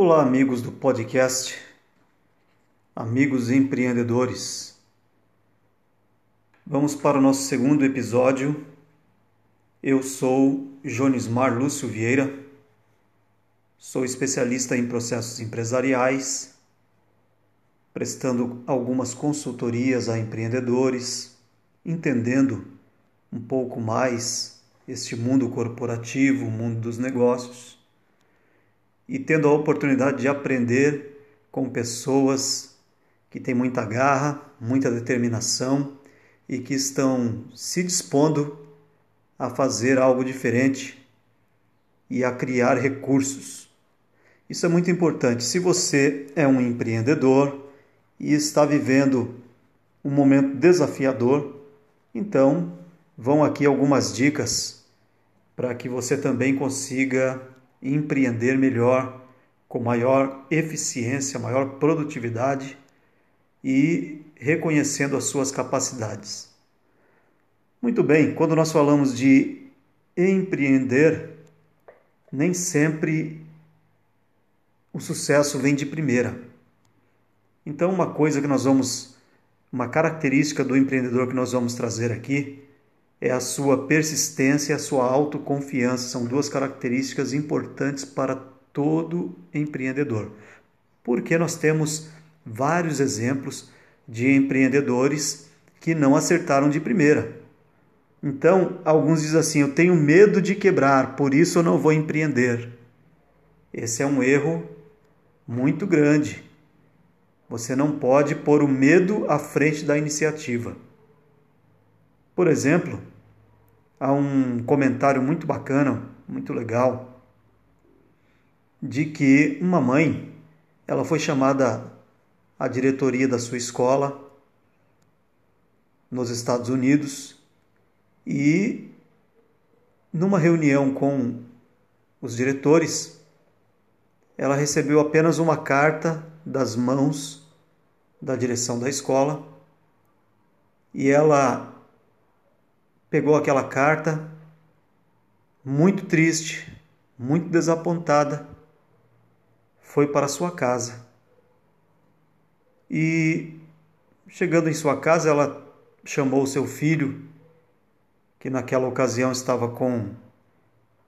Olá, amigos do podcast, amigos empreendedores. Vamos para o nosso segundo episódio. Eu sou Jonismar Lúcio Vieira, sou especialista em processos empresariais, prestando algumas consultorias a empreendedores, entendendo um pouco mais este mundo corporativo, o mundo dos negócios e tendo a oportunidade de aprender com pessoas que têm muita garra, muita determinação e que estão se dispondo a fazer algo diferente e a criar recursos. Isso é muito importante. Se você é um empreendedor e está vivendo um momento desafiador, então vão aqui algumas dicas para que você também consiga empreender melhor, com maior eficiência, maior produtividade e reconhecendo as suas capacidades. Muito bem, quando nós falamos de empreender, nem sempre o sucesso vem de primeira. Então, uma coisa que nós vamos, uma característica do empreendedor que nós vamos trazer aqui é a sua persistência e a sua autoconfiança. São duas características importantes para todo empreendedor. Porque nós temos vários exemplos de empreendedores que não acertaram de primeira. Então, alguns dizem assim: eu tenho medo de quebrar, por isso eu não vou empreender. Esse é um erro muito grande. Você não pode pôr o medo à frente da iniciativa. Por exemplo, há um comentário muito bacana, muito legal, de que uma mãe, ela foi chamada à diretoria da sua escola nos Estados Unidos e numa reunião com os diretores, ela recebeu apenas uma carta das mãos da direção da escola e ela pegou aquela carta, muito triste, muito desapontada, foi para sua casa. E chegando em sua casa, ela chamou seu filho, que naquela ocasião estava com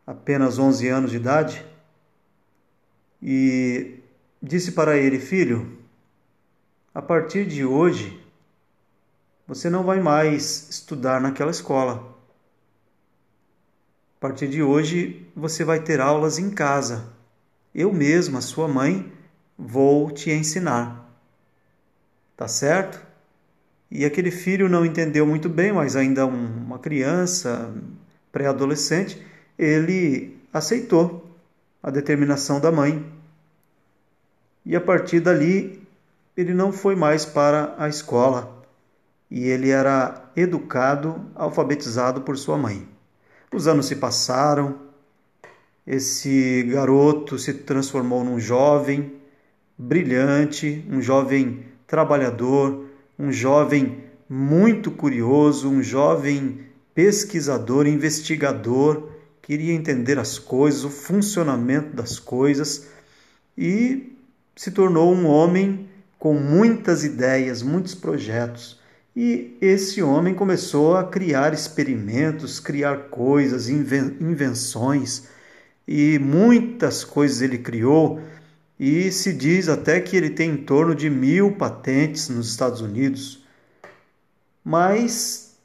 apenas 11 anos de idade, e disse para ele: Filho, a partir de hoje você não vai mais estudar naquela escola. A partir de hoje, você vai ter aulas em casa. Eu mesma, sua mãe, vou te ensinar. Tá certo? E aquele filho não entendeu muito bem, mas ainda uma criança, pré-adolescente, ele aceitou a determinação da mãe. E a partir dali, ele não foi mais para a escola e ele era educado, alfabetizado por sua mãe. Os anos se passaram, esse garoto se transformou num jovem brilhante, um jovem trabalhador, um jovem muito curioso, um jovem pesquisador, investigador, queria entender as coisas, o funcionamento das coisas e se tornou um homem com muitas ideias, muitos projetos. E esse homem começou a criar experimentos, criar coisas, invenções, e muitas coisas ele criou, e se diz até que ele tem em torno de mil patentes nos Estados Unidos. Mas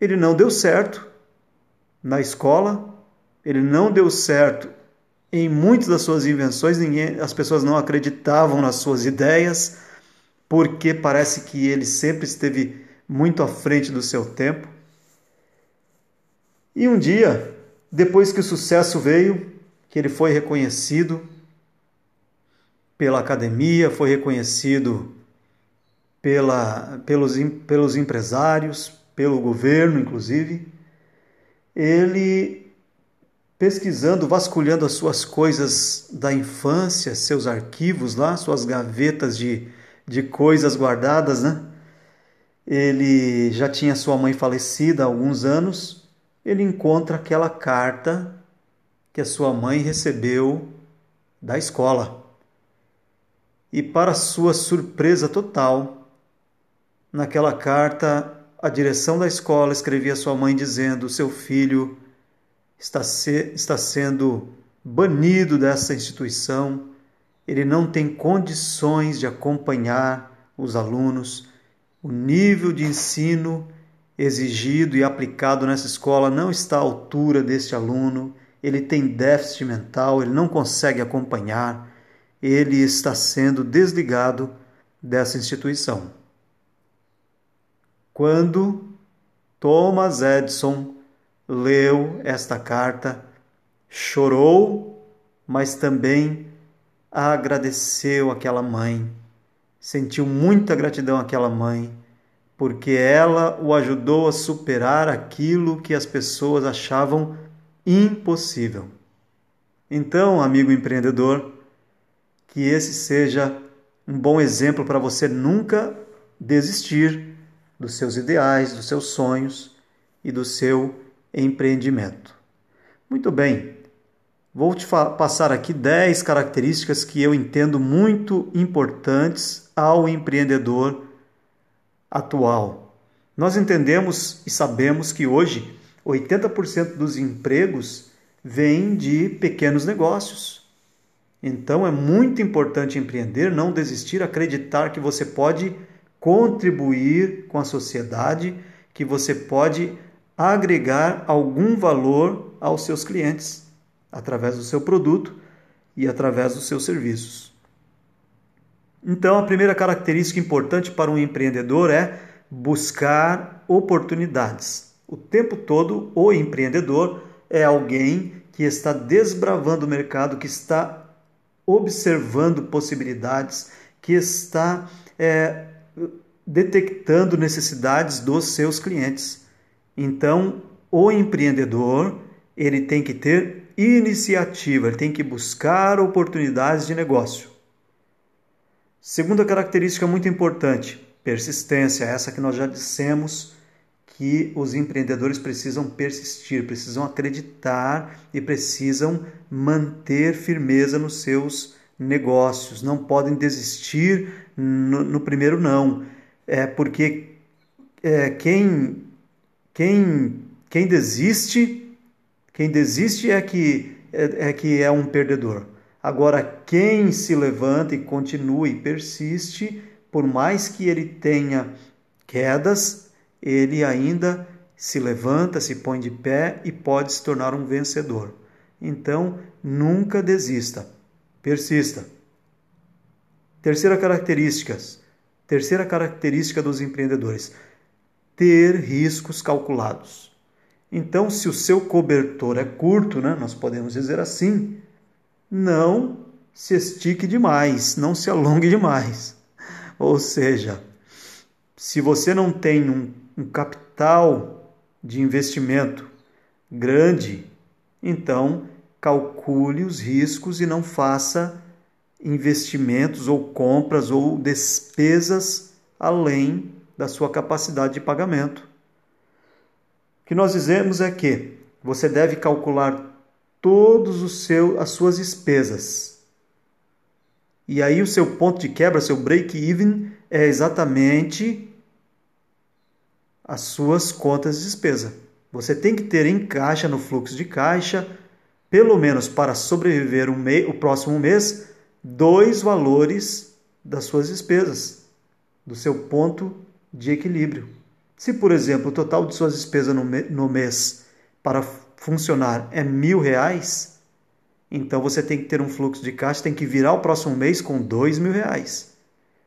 ele não deu certo na escola, ele não deu certo em muitas das suas invenções, ninguém, as pessoas não acreditavam nas suas ideias porque parece que ele sempre esteve muito à frente do seu tempo. E um dia, depois que o sucesso veio, que ele foi reconhecido pela academia, foi reconhecido pela, pelos, pelos empresários, pelo governo, inclusive, ele pesquisando, vasculhando as suas coisas da infância, seus arquivos lá, suas gavetas de de coisas guardadas, né? Ele já tinha sua mãe falecida há alguns anos. Ele encontra aquela carta que a sua mãe recebeu da escola. E para sua surpresa total, naquela carta, a direção da escola escrevia à sua mãe dizendo: seu filho está, se, está sendo banido dessa instituição, ele não tem condições de acompanhar os alunos, o nível de ensino exigido e aplicado nessa escola não está à altura deste aluno, ele tem déficit mental, ele não consegue acompanhar, ele está sendo desligado dessa instituição. Quando Thomas Edison leu esta carta, chorou, mas também agradeceu aquela mãe, sentiu muita gratidão àquela mãe, porque ela o ajudou a superar aquilo que as pessoas achavam impossível. Então, amigo empreendedor, que esse seja um bom exemplo para você nunca desistir dos seus ideais, dos seus sonhos e do seu empreendimento. Muito bem, vou te passar aqui 10 características que eu entendo muito importantes ao empreendedor atual. Nós entendemos e sabemos que hoje 80% dos empregos vêm de pequenos negócios. Então é muito importante empreender, não desistir, acreditar que você pode contribuir com a sociedade, que você pode agregar algum valor aos seus clientes através do seu produto e através dos seus serviços. Então, a primeira característica importante para um empreendedor é buscar oportunidades. O tempo todo, o empreendedor é alguém que está desbravando o mercado, que está observando possibilidades, que está é, detectando necessidades dos seus clientes. Então, o empreendedor ele tem que ter iniciativa, ele tem que buscar oportunidades de negócio. Segunda característica muito importante, persistência, essa que nós já dissemos que os empreendedores precisam persistir, precisam acreditar e precisam manter firmeza nos seus negócios, não podem desistir no, no primeiro não, é porque é, quem quem, quem desiste, quem desiste é que é, é que é um perdedor. Agora, quem se levanta e continua e persiste, por mais que ele tenha quedas, ele ainda se levanta, se põe de pé e pode se tornar um vencedor. Então, nunca desista, persista. Terceira característica, terceira característica dos empreendedores: ter riscos calculados. Então, se o seu cobertor é curto, né, nós podemos dizer assim, não se estique demais, não se alongue demais. Ou seja, se você não tem um, um capital de investimento grande, então calcule os riscos e não faça investimentos ou compras ou despesas além da sua capacidade de pagamento. Que nós dizemos é que você deve calcular todos os seu, as suas despesas. E aí o seu ponto de quebra, seu break even é exatamente as suas contas de despesa. Você tem que ter em caixa no fluxo de caixa, pelo menos para sobreviver um o próximo mês, dois valores das suas despesas, do seu ponto de equilíbrio. Se, por exemplo, o total de suas despesas no, mês para funcionar é mil reais, então você tem que ter um fluxo de caixa, tem que virar o próximo mês com dois mil reais,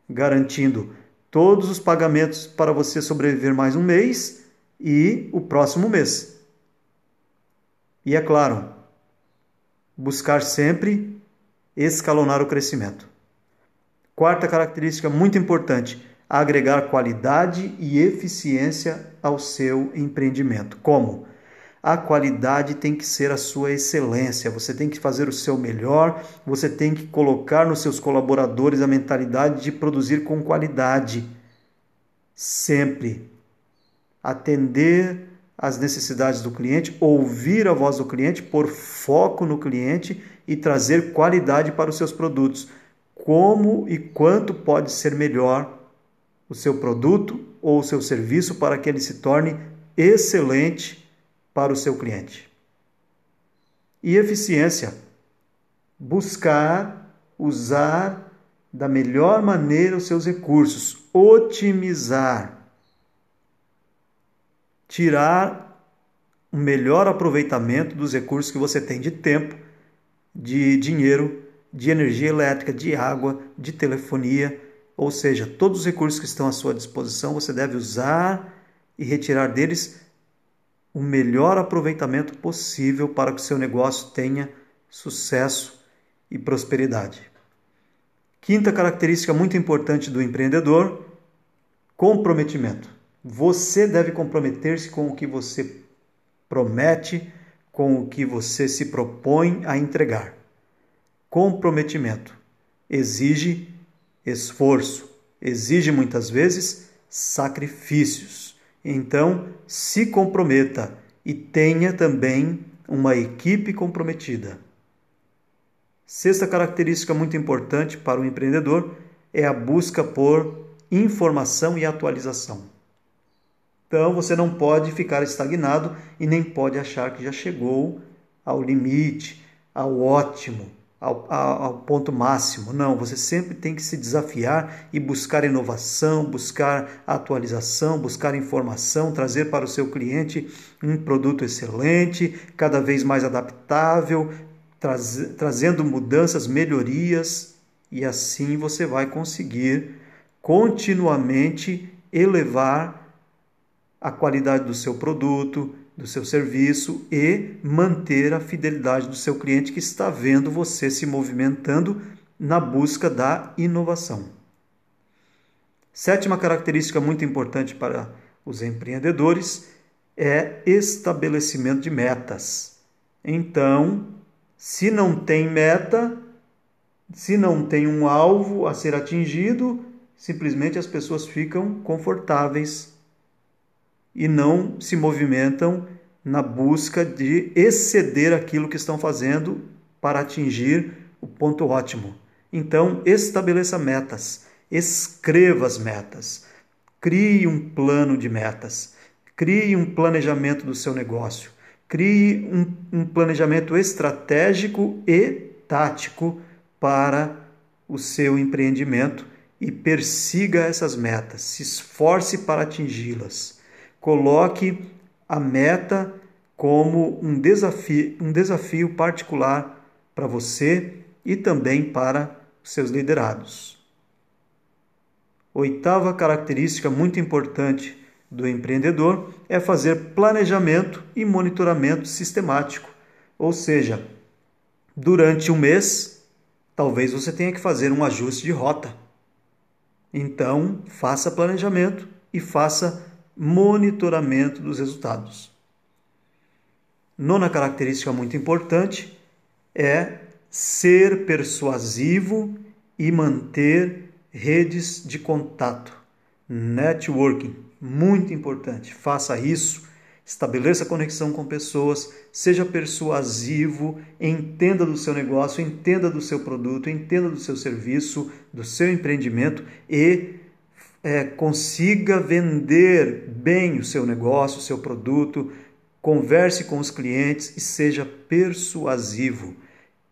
garantindo todos os pagamentos para você sobreviver mais um mês e o próximo mês. E é claro, buscar sempre escalonar o crescimento. Quarta característica muito importante: agregar qualidade e eficiência ao seu empreendimento. Como? A qualidade tem que ser a sua excelência, você tem que fazer o seu melhor, você tem que colocar nos seus colaboradores a mentalidade de produzir com qualidade. Sempre. Atender às necessidades do cliente, ouvir a voz do cliente, pôr foco no cliente e trazer qualidade para os seus produtos como e quanto pode ser melhor o seu produto ou o seu serviço para que ele se torne excelente para o seu cliente. E eficiência, buscar usar da melhor maneira os seus recursos, otimizar, tirar o melhor aproveitamento dos recursos que você tem de tempo, de dinheiro, de energia elétrica, de água, de telefonia, ou seja, todos os recursos que estão à sua disposição, você deve usar e retirar deles o melhor aproveitamento possível para que o seu negócio tenha sucesso e prosperidade. Quinta característica muito importante do empreendedor: comprometimento. Você deve comprometer-se com o que você promete, com o que você se propõe a entregar. Comprometimento exige esforço, exige muitas vezes sacrifícios. Então, se comprometa e tenha também uma equipe comprometida. Sexta característica muito importante para o empreendedor é a busca por informação e atualização. Então você não pode ficar estagnado e nem pode achar que já chegou ao limite, ao ótimo, ao, ao, ponto máximo. Não, você sempre tem que se desafiar e buscar inovação, buscar atualização, buscar informação, trazer para o seu cliente um produto excelente, cada vez mais adaptável, traz, trazendo mudanças, melhorias, e assim você vai conseguir continuamente elevar a qualidade do seu produto, do seu serviço e manter a fidelidade do seu cliente que está vendo você se movimentando na busca da inovação. Sétima característica muito importante para os empreendedores é estabelecimento de metas. Então, se não tem meta, se não tem um alvo a ser atingido, simplesmente as pessoas ficam confortáveis e não se movimentam na busca de exceder aquilo que estão fazendo para atingir o ponto ótimo. Então, estabeleça metas, escreva as metas, crie um plano de metas, crie um planejamento do seu negócio, crie um, um planejamento estratégico e tático para o seu empreendimento e persiga essas metas, se esforce para atingi-las. Coloque a meta como um desafio, um desafio particular para você e também para seus liderados. Oitava característica muito importante do empreendedor é fazer planejamento e monitoramento sistemático. Ou seja, durante um mês, talvez você tenha que fazer um ajuste de rota. Então, faça planejamento e faça monitoramento dos resultados. Nona característica muito importante é ser persuasivo e manter redes de contato. Networking, muito importante. Faça isso, estabeleça conexão com pessoas, seja persuasivo, entenda do seu negócio, entenda do seu produto, entenda do seu serviço, do seu empreendimento e é, consiga vender bem o seu negócio, o seu produto, converse com os clientes e seja persuasivo.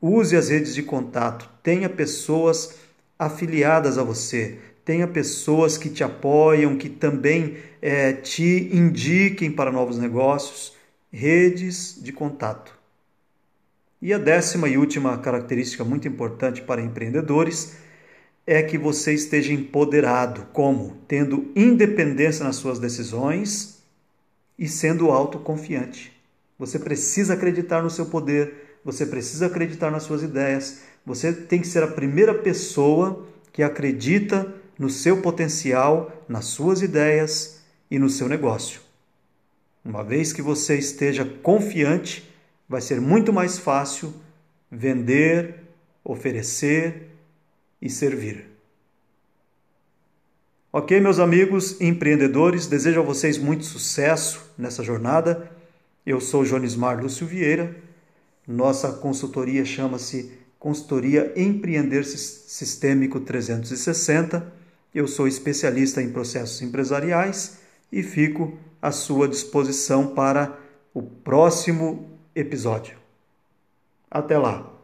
Use as redes de contato, tenha pessoas afiliadas a você, tenha pessoas que te apoiam, que também é, te indiquem para novos negócios. Redes de contato. E a décima e última característica muito importante para empreendedores é que você esteja empoderado. Como? Tendo independência nas suas decisões e sendo autoconfiante. Você precisa acreditar no seu poder, você precisa acreditar nas suas ideias, você tem que ser a primeira pessoa que acredita no seu potencial, nas suas ideias e no seu negócio. Uma vez que você esteja confiante, vai ser muito mais fácil vender, oferecer e servir. Ok, meus amigos empreendedores, desejo a vocês muito sucesso nessa jornada. Eu sou Jonismar Lúcio Vieira. Nossa consultoria chama-se consultoria Empreender Sistêmico 360. Eu sou especialista em processos empresariais e fico à sua disposição para o próximo episódio. Até lá!